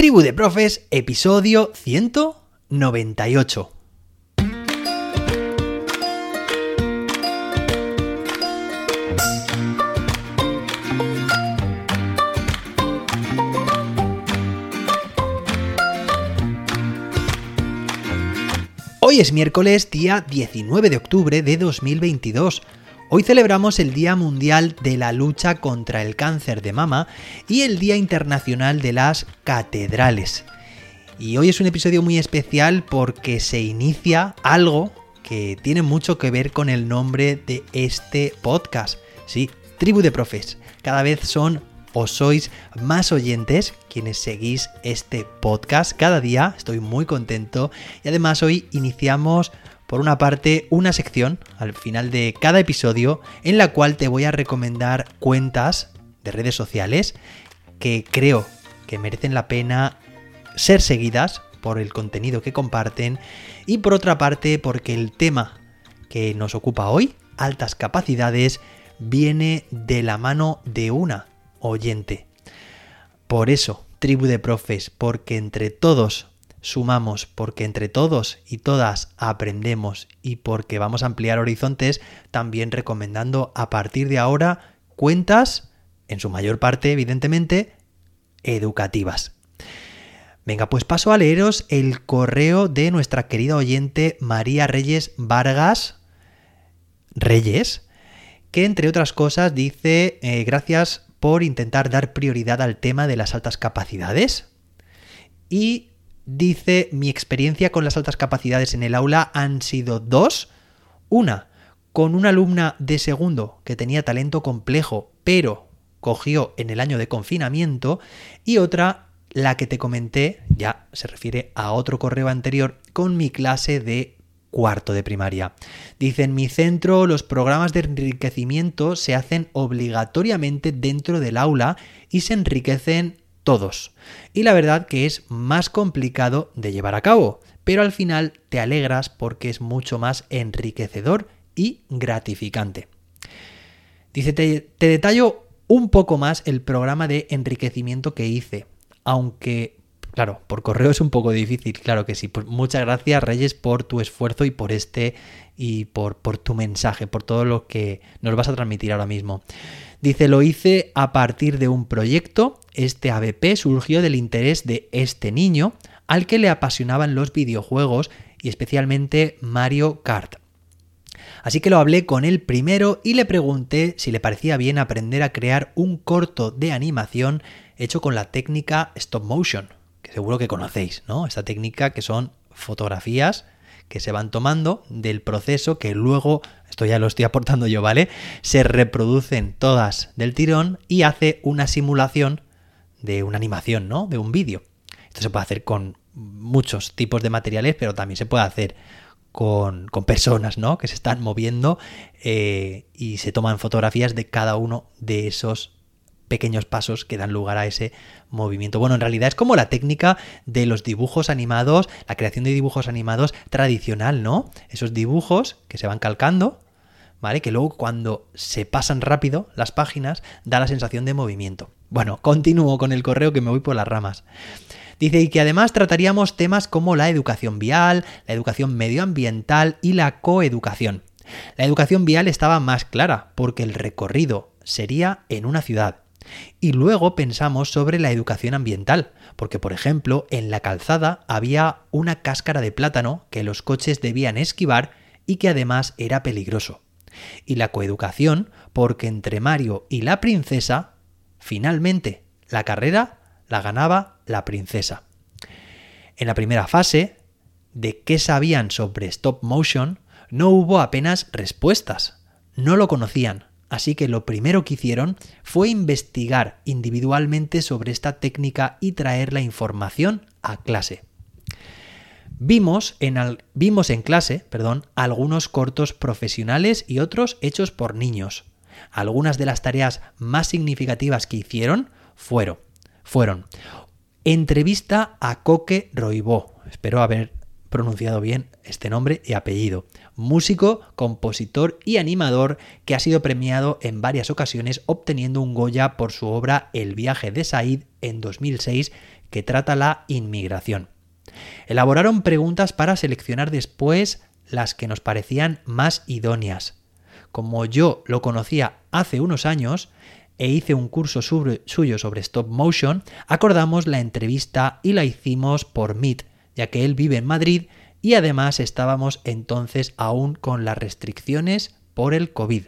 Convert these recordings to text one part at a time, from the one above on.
Tribu de Profes, episodio 198. Hoy es miércoles, día 19 de octubre de 2022. Hoy celebramos el Día Mundial de la Lucha contra el Cáncer de Mama y el Día Internacional de las Catedrales. Y hoy es un episodio muy especial porque se inicia algo que tiene mucho que ver con el nombre de este podcast. Sí, Tribu de Profes. Cada vez son o sois más oyentes quienes seguís este podcast cada día. Estoy muy contento y además hoy iniciamos por una parte, una sección al final de cada episodio en la cual te voy a recomendar cuentas de redes sociales que creo que merecen la pena ser seguidas por el contenido que comparten y por otra parte porque el tema que nos ocupa hoy, altas capacidades, viene de la mano de una oyente. Por eso, tribu de profes, porque entre todos sumamos porque entre todos y todas aprendemos y porque vamos a ampliar horizontes, también recomendando a partir de ahora cuentas, en su mayor parte evidentemente, educativas. Venga, pues paso a leeros el correo de nuestra querida oyente María Reyes Vargas Reyes, que entre otras cosas dice eh, gracias por intentar dar prioridad al tema de las altas capacidades y dice, mi experiencia con las altas capacidades en el aula han sido dos. Una, con una alumna de segundo que tenía talento complejo, pero cogió en el año de confinamiento. Y otra, la que te comenté, ya se refiere a otro correo anterior, con mi clase de cuarto de primaria. Dice, en mi centro los programas de enriquecimiento se hacen obligatoriamente dentro del aula y se enriquecen todos. Y la verdad que es más complicado de llevar a cabo, pero al final te alegras porque es mucho más enriquecedor y gratificante. Dice, te, detallo un poco más el programa de enriquecimiento que hice, aunque Claro, por correo es un poco difícil, claro que sí. Pues muchas gracias Reyes por tu esfuerzo y por este y por, por tu mensaje, por todo lo que nos vas a transmitir ahora mismo. Dice, lo hice a partir de un proyecto. Este ABP surgió del interés de este niño al que le apasionaban los videojuegos y especialmente Mario Kart. Así que lo hablé con él primero y le pregunté si le parecía bien aprender a crear un corto de animación hecho con la técnica stop motion, que seguro que conocéis, ¿no? Esta técnica que son fotografías que se van tomando del proceso que luego, ya lo estoy aportando yo, ¿vale? Se reproducen todas del tirón y hace una simulación de una animación, ¿no? De un vídeo. Esto se puede hacer con muchos tipos de materiales, pero también se puede hacer con, con personas, ¿no? Que se están moviendo eh, y se toman fotografías de cada uno de esos pequeños pasos que dan lugar a ese movimiento. Bueno, en realidad es como la técnica de los dibujos animados, la creación de dibujos animados tradicional, ¿no? Esos dibujos que se van calcando, ¿vale? Que luego cuando se pasan rápido las páginas da la sensación de movimiento. Bueno, continúo con el correo que me voy por las ramas. Dice y que además trataríamos temas como la educación vial, la educación medioambiental y la coeducación. La educación vial estaba más clara porque el recorrido sería en una ciudad y luego pensamos sobre la educación ambiental, porque por ejemplo en la calzada había una cáscara de plátano que los coches debían esquivar y que además era peligroso. Y la coeducación, porque entre Mario y la princesa, finalmente la carrera la ganaba la princesa. En la primera fase, de qué sabían sobre stop motion, no hubo apenas respuestas. No lo conocían, Así que lo primero que hicieron fue investigar individualmente sobre esta técnica y traer la información a clase. Vimos en, vimos en clase perdón, algunos cortos profesionales y otros hechos por niños. Algunas de las tareas más significativas que hicieron fueron, fueron entrevista a Coque Roibó, espero haber pronunciado bien este nombre y apellido. Músico, compositor y animador que ha sido premiado en varias ocasiones obteniendo un Goya por su obra El viaje de Said en 2006 que trata la inmigración. Elaboraron preguntas para seleccionar después las que nos parecían más idóneas. Como yo lo conocía hace unos años e hice un curso suyo sobre stop motion, acordamos la entrevista y la hicimos por Meet, ya que él vive en Madrid y además estábamos entonces aún con las restricciones por el COVID.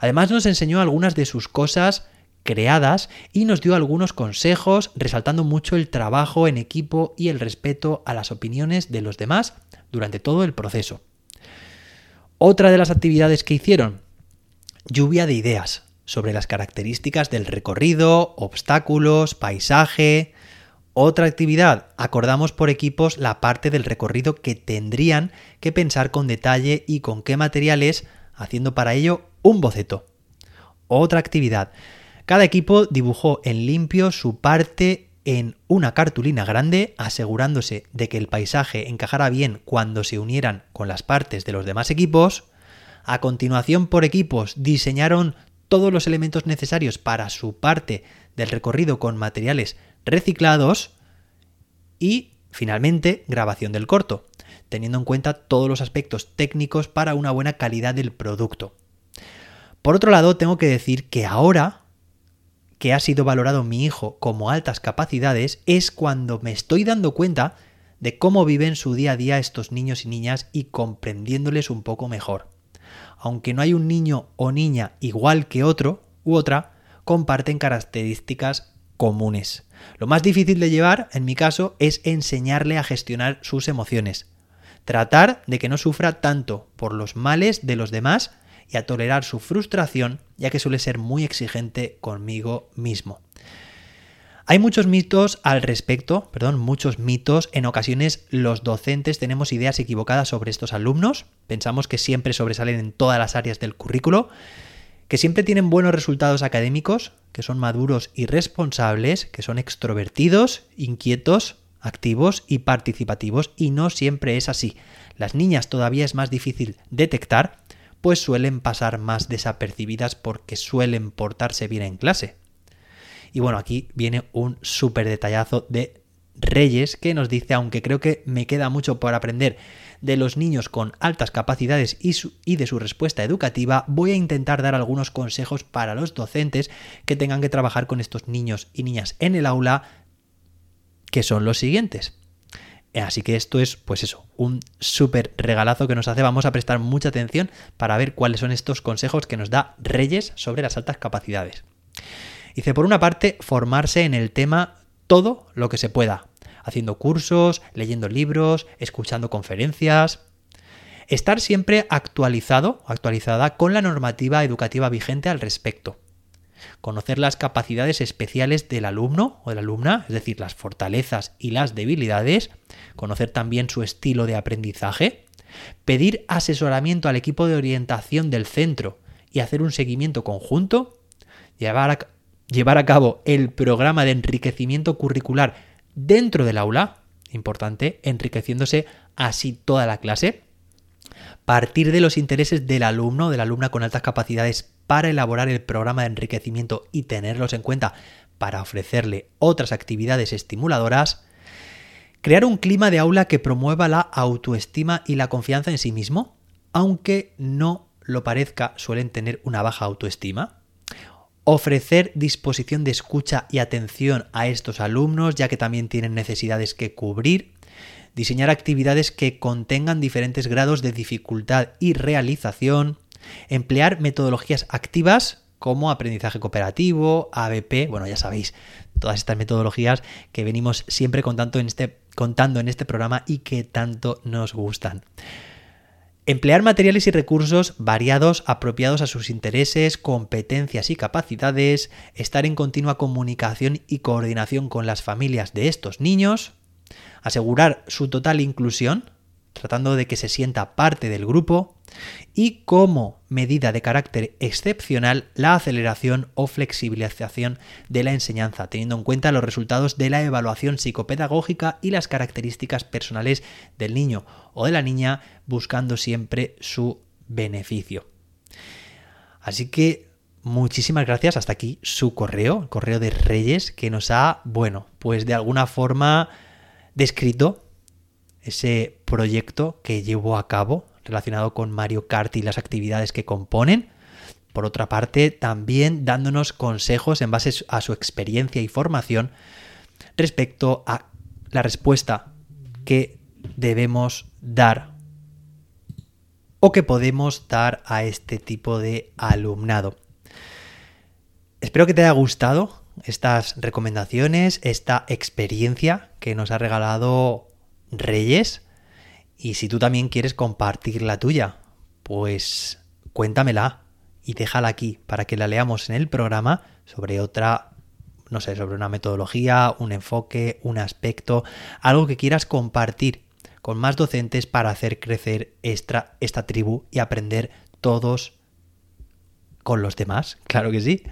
Además nos enseñó algunas de sus cosas creadas y nos dio algunos consejos resaltando mucho el trabajo en equipo y el respeto a las opiniones de los demás durante todo el proceso. Otra de las actividades que hicieron, lluvia de ideas sobre las características del recorrido, obstáculos, paisaje. Otra actividad, acordamos por equipos la parte del recorrido que tendrían que pensar con detalle y con qué materiales, haciendo para ello un boceto. Otra actividad, cada equipo dibujó en limpio su parte en una cartulina grande, asegurándose de que el paisaje encajara bien cuando se unieran con las partes de los demás equipos. A continuación, por equipos, diseñaron todos los elementos necesarios para su parte del recorrido con materiales reciclados. Y, finalmente, grabación del corto, teniendo en cuenta todos los aspectos técnicos para una buena calidad del producto. Por otro lado, tengo que decir que ahora que ha sido valorado mi hijo como altas capacidades es cuando me estoy dando cuenta de cómo viven su día a día estos niños y niñas y comprendiéndoles un poco mejor. Aunque no hay un niño o niña igual que otro u otra, comparten características comunes. Lo más difícil de llevar, en mi caso, es enseñarle a gestionar sus emociones. Tratar de que no sufra tanto por los males de los demás y a tolerar su frustración, ya que suele ser muy exigente conmigo mismo. Hay muchos mitos al respecto, perdón, muchos mitos. En ocasiones los docentes tenemos ideas equivocadas sobre estos alumnos. Pensamos que siempre sobresalen en todas las áreas del currículo, que siempre tienen buenos resultados académicos, que son maduros y responsables, que son extrovertidos, inquietos, activos y participativos, y no siempre es así. Las niñas todavía es más difícil detectar pues suelen pasar más desapercibidas porque suelen portarse bien en clase. Y bueno, aquí viene un súper detallazo de Reyes que nos dice, aunque creo que me queda mucho por aprender de los niños con altas capacidades y, y, de su respuesta educativa, voy a intentar dar algunos consejos para los docentes que tengan que trabajar con estos niños y niñas en el aula, que son los siguientes. Así que esto es, pues eso, un súper regalazo que nos hace. Vamos a prestar mucha atención para ver cuáles son estos consejos que nos da Reyes sobre las altas capacidades. Dice, por una parte, formarse en el tema todo lo que se pueda, haciendo cursos, leyendo libros, escuchando conferencias. Estar siempre actualizado, actualizada con la normativa educativa vigente al respecto conocer las capacidades especiales del alumno o de la alumna, es decir, las fortalezas y las debilidades, conocer también su estilo de aprendizaje, pedir asesoramiento al equipo de orientación del centro y hacer un seguimiento conjunto, llevar a, llevar a cabo el programa de enriquecimiento curricular dentro del aula, importante, enriqueciéndose así toda la clase, partir de los intereses del alumno o de la alumna con altas capacidades para elaborar el programa de enriquecimiento y tenerlos en cuenta para ofrecerle otras actividades estimuladoras, crear un clima de aula que promueva la autoestima y la confianza en sí mismo, aunque no lo parezca, suelen tener una baja autoestima. Ofrecer disposición de escucha y atención a estos alumnos, ya que también tienen necesidades que cubrir. Diseñar actividades que contengan diferentes grados de dificultad y realización Emplear metodologías activas como aprendizaje cooperativo, ABP, bueno, ya sabéis, todas estas metodologías que venimos siempre contando en este, contando en este programa y que tanto nos gustan. Emplear materiales y recursos variados apropiados a sus intereses, competencias y capacidades, estar en continua comunicación y coordinación con las familias de estos niños, asegurar su total inclusión, tratando de que se sienta parte del grupo, y como medida de carácter excepcional la aceleración o flexibilización de la enseñanza, teniendo en cuenta los resultados de la evaluación psicopedagógica y las características personales del niño o de la niña, buscando siempre su beneficio. Así que muchísimas gracias. Hasta aquí su correo, el correo de Reyes, que nos ha, bueno, pues de alguna forma descrito ese proyecto que llevó a cabo relacionado con Mario Kart y las actividades que componen. Por otra parte, también dándonos consejos en base a su experiencia y formación respecto a la respuesta que debemos dar o que podemos dar a este tipo de alumnado. Espero que te haya gustado estas recomendaciones, esta experiencia que nos ha regalado Reyes. Y si tú también quieres compartir la tuya, pues cuéntamela y déjala aquí para que la leamos en el programa sobre otra, no sé, sobre una metodología, un enfoque, un aspecto, algo que quieras compartir con más docentes para hacer crecer esta, esta tribu y aprender todos con los demás. Claro que sí.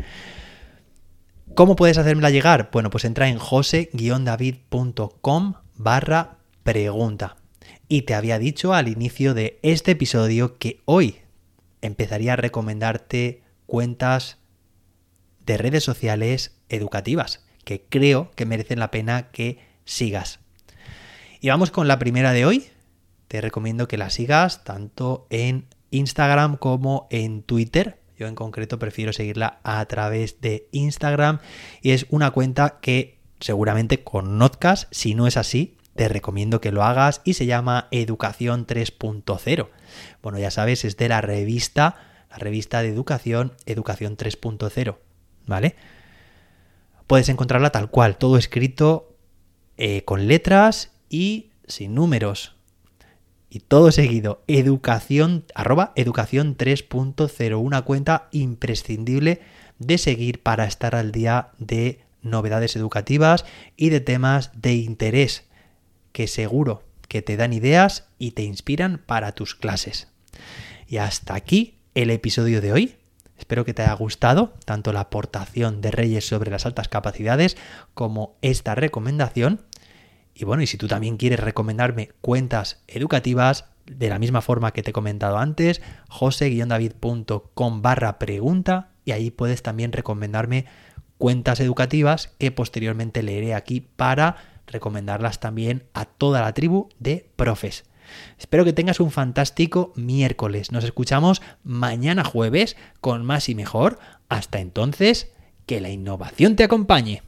¿Cómo puedes hacérmela llegar? Bueno, pues entra en jose-david.com barra pregunta. Y te había dicho al inicio de este episodio que hoy empezaría a recomendarte cuentas de redes sociales educativas que creo que merecen la pena que sigas. Y vamos con la primera de hoy. Te recomiendo que la sigas tanto en Instagram como en Twitter yo en concreto prefiero seguirla a través de Instagram y es una cuenta que seguramente conozcas. Si no es así, te recomiendo que lo hagas y se llama Educación 3.0. Bueno, ya sabes, es de la revista, la revista de educación, Educación 3.0, ¿vale? Puedes encontrarla tal cual, todo escrito eh, con letras y sin números y todo seguido, educación, arroba educación 3.0, una cuenta imprescindible de seguir para estar al día de novedades educativas y de temas de interés que seguro que te dan ideas y te inspiran para tus clases. Y hasta aquí el episodio de hoy. Espero que te haya gustado tanto la aportación de Reyes sobre las altas capacidades como esta recomendación. Y bueno, y si tú también quieres recomendarme cuentas educativas, de la misma forma que te he comentado antes, jose-david.com barra pregunta y ahí puedes también recomendarme cuentas educativas que posteriormente leeré aquí para recomendarlas también a toda la tribu de profes. Espero que tengas un fantástico miércoles. Nos escuchamos mañana jueves con más y mejor. Hasta entonces, que la innovación te acompañe.